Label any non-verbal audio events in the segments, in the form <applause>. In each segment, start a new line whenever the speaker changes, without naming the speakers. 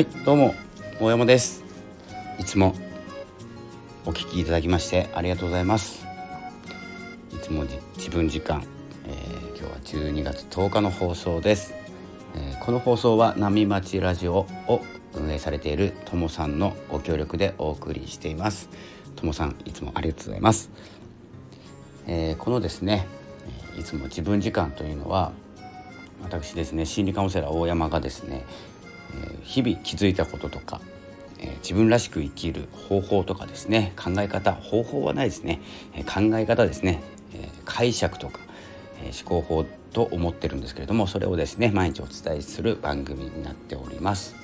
はいどうも大山です。いつもお聞きいただきましてありがとうございます。いつも自分時間、えー、今日は12月10日の放送です、えー、この放送は波町ラジオを運営されているともさんのご協力でお送りしています。ともさんいつもありがとうございます、えー、このですねいつも自分時間というのは私ですね心理カウンセラー大山がですね日々気づいたこととか自分らしく生きる方法とかですね考え方方法はないですね考え方ですね解釈とか思考法と思ってるんですけれどもそれをですね毎日お伝えする番組になっております。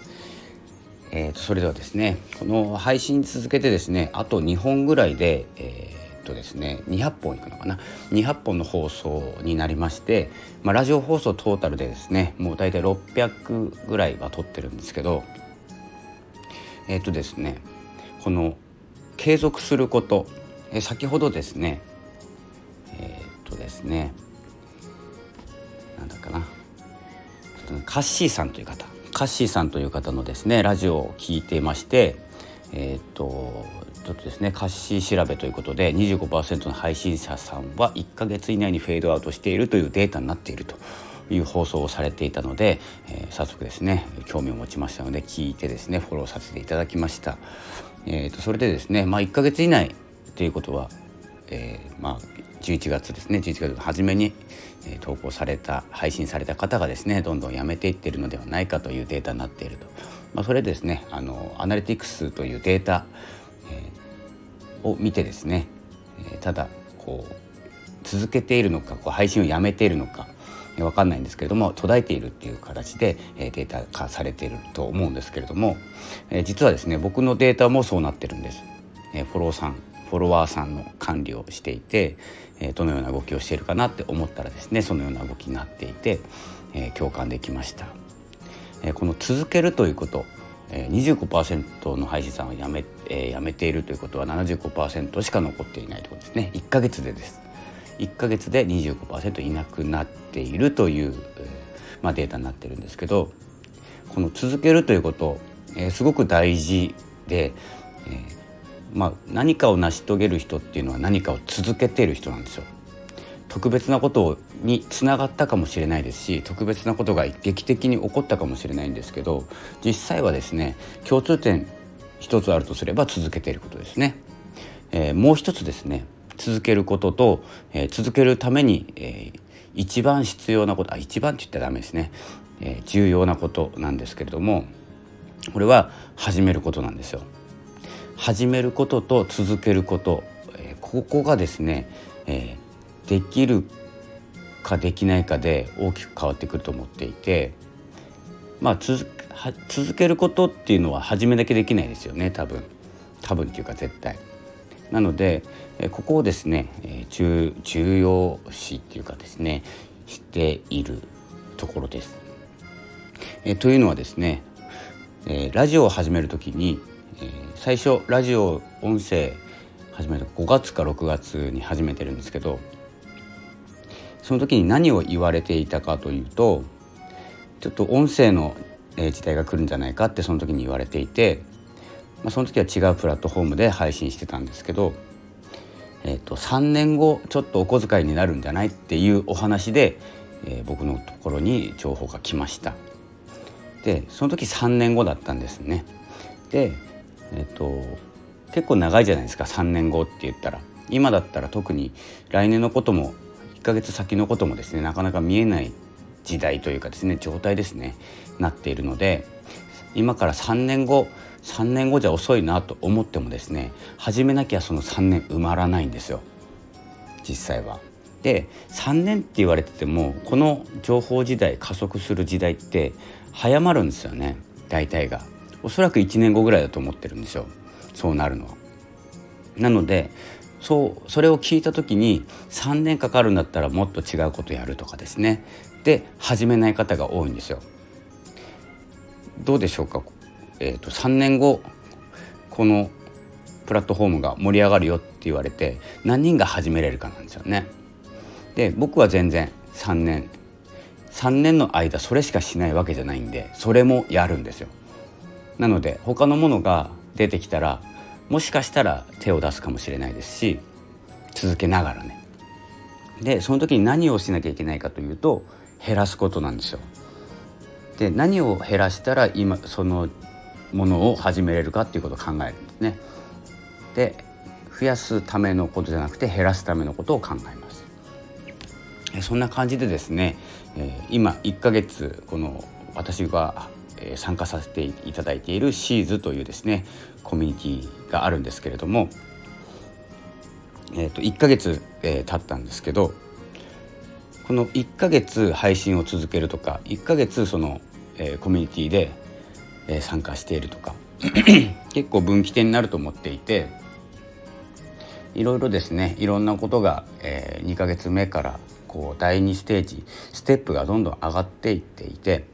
えー、とそれではですねこの配信続けてですねあと2本ぐらいで、えーとですね200本いくのかな？200本の放送になりまして、まあ、ラジオ放送トータルでですねもう大体600ぐらいは撮ってるんですけどえっ、とですねこの継続すること、え先ほどですねえっ、とですねなんだかなカッシーさんという方カッシーさんという方のですねラジオを聞いていましてえっ、とちょっとですねカッシー調べということで25%の配信者さんは1ヶ月以内にフェードアウトしているというデータになっているという放送をされていたので、えー、早速ですね興味を持ちましたので聞いてですねフォローさせていただきました。えーと、それでですね、まあ、1ヶ月以内ということは、えー、まあ、11月ですね11月の初めに、えー、投稿された配信された方がですねどんどんやめていってるのではないかというデータになっていると、まあ、それですねあのアナリティクスというデータを見てですね、えただこう続けているのかこう配信をやめているのか分かんないんですけれども途絶えているっていう形で、えデータ化されていると思うんですけれども、え実はですね僕のデータもそうなってるんです。えフォローさんフォロワーさんの管理をしていて、えどのような動きをしているかなって思ったらですねそのような動きになっていて、え共感できました。えこの続けるということえ25%の配信さんはやめ,、えー、やめているということは75%しか残っていないということですね1ヶ月でです1ヶ月で25%いなくなっているという、えーまあ、データになってるんですけどこの続けるということ、えー、すごく大事で、えーまあ、何かを成し遂げる人っていうのは何かを続けている人なんですよ。特別なことにつながったかもしれないですし特別なことが劇的に起こったかもしれないんですけど実際はですね共通点一つあるとすれば続けていることですね。えー、もう一つですね続けることと、えー、続けるために、えー、一番必要なことあ一番って言ったらダメですね、え重要なことなんですけれどもこれは始めることなんですよ。始めることと続けること、えここがですね、えできるかできないかで大きく変わってくると思っていてまあ続続けることっていうのは初めだけできないですよね多分多分っていうか絶対。なのでここをですね重重要視っていうかですねしているところです。えというのはですね、えラジオを始める時に、え最初ラジオ音声始めた5月か6月に始めてるんですけどその時に何を言われていたかというとちょっと音声の時代が来るんじゃないかってその時に言われていて、まあ、その時は違うプラットフォームで配信してたんですけど、えー、と3年後ちょっとお小遣いになるんじゃないっていうお話で、えー、僕のところに情報が来ました。でその時3年後だったんですね。で、えーと結構長いじゃないですか3年後って言ったら。今だったら特に来年のこともヶ月先のこともですねなかなか見えない時代というかですね状態ですねなっているので今から3年後3年後じゃ遅いなと思ってもですね始めなきゃその3年埋まらないんですよ実際は。で3年って言われててもこの情報時代加速する時代って早まるんですよね大体が。おそらく1年後ぐらいだと思ってるんですよそうなるのは。なのでそうそれを聞いた時に3年かかるんだったらもっと違うことやるとかですねで始めない方が多いんですよ。どうでしょうか、えーと、3年後このプラットフォームが盛り上がるよって言われて何人が始めれるかなんですよね。で僕は全然3年3年の間それしかしないわけじゃないんでそれもやるんですよ。なので他のものが出てきたらもしかしたら手を出すかもしれないですし続けながらねでその時に何をしなきゃいけないかというと減らすことなんですよ。で何を減らしたら今そのものを始めれるかっていうことを考えるんですね。で増やすためのことじゃなくて減らすためのことを考えます。そんな感じでですね、今1ヶ月この私が参加させていただいているシーズというですねコミュニティがあるんですけれども、えー、と1ヶ月、えー、経ったんですけどこの1ヶ月配信を続けるとか1ヶ月その、え、コミュニティで、え、参加しているとか <clears throat> 結構分岐点になると思っていていろいろですねいろんなことが、え、2ヶ月目からこう第2ステージステップがどんどん上がっていっていて、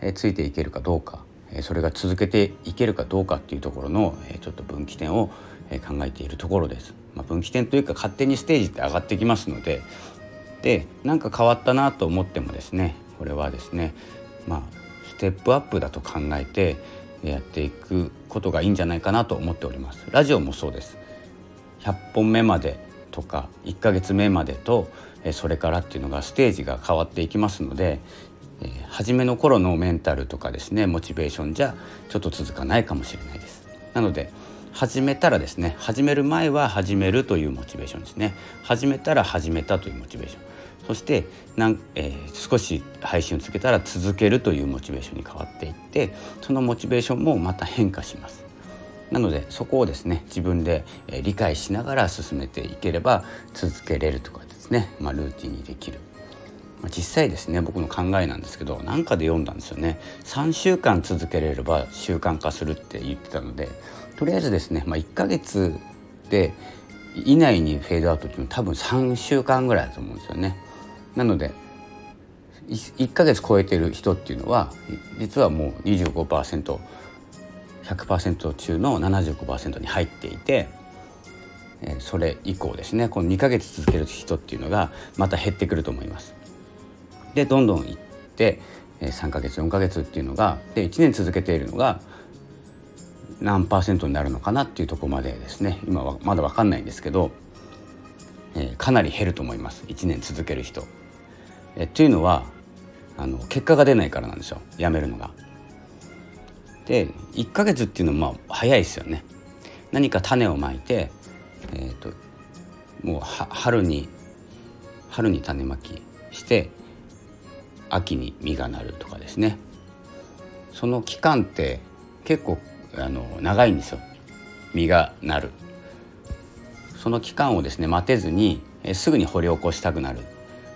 え、ついていけるかどうか、え、それが続けていけるかどうかっていうところの、え、ちょっと分岐点を、え、考えているところです。まあ、分岐点というか勝手にステージって上がってきますのででなんか変わったなと思ってもですねこれはですねまあステップアップだと考えてやっていくことがいいんじゃないかなと思っております。ラジオもそうです100本目までとか1ヶ月目までとそれからっていうのがステージが変わっていきますので初めの頃のメンタルとかですねモチベーションじゃちょっと続かないかもしれないです。なので始めたらですね始める前は始めるというモチベーションですね。始めたら始めたというモチベーション。そしてなん、えー、少し配信をつけたら続けるというモチベーションに変わっていってそのモチベーションもまた変化します。なのでそこをですね自分で理解しながら進めていければ続けれるとかですね、まあ、ルーティンにできる、まあ、実際ですね僕の考えなんですけど何かで読んだんですよね3週間続けれれば習慣化するって言ってたのでとりあえずですね、まあ、1ヶ月で以内にフェードアウトっていうのは多分3週間ぐらいだと思うんですよね。なので1ヶ月超えてる人っていうのは実はもう25%。100%中の75%に入っていてそれ以降ですねこの2ヶ月続ける人っていうのがまた減ってくると思います。でどんどんいって3ヶ月4ヶ月っていうのがで1年続けているのが何パーセントになるのかなっていうとこまでですね今はまだ分かんないんですけど、えー、かなり減ると思います1年続ける人。えっていうのはあの結果が出ないからなんですよやめるのが。で1ヶ月っていうのはまあ早いですよね。何か種をまいて、えーと、もう春に春に種まきして秋に実がなるとかですね。その期間って結構あの長いんですよ。実がなる。その期間をですね待てずにえすぐに掘り起こしたくなる。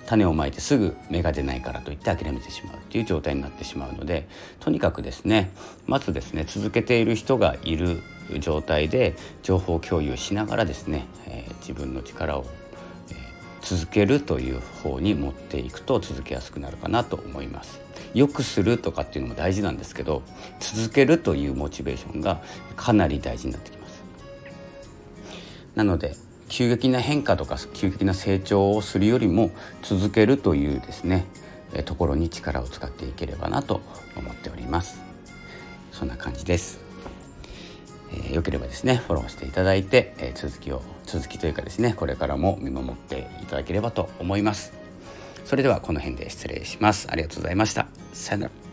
種をまいてすぐ芽が出ないからといって諦めてしまうという状態になってしまうのでとにかくですねまずですね続けている人がいる状態で情報共有しながらですね、えー、自分の力を、続けるという方に持っていくと続けやすくなるかなと思います。よくするとかっていうのも大事なんですけど続けるというモチベーションがかなり大事になってきます。なので急激な変化とか急激な成長をするよりも続けるというですねところに力を使っていければなと思っておりますそんな感じです、えー、よければですねフォローしていただいて、えー、続きを続きというかですねこれからも見守っていただければと思います。それではこの辺で失礼します。ありがとうございました。さよなら。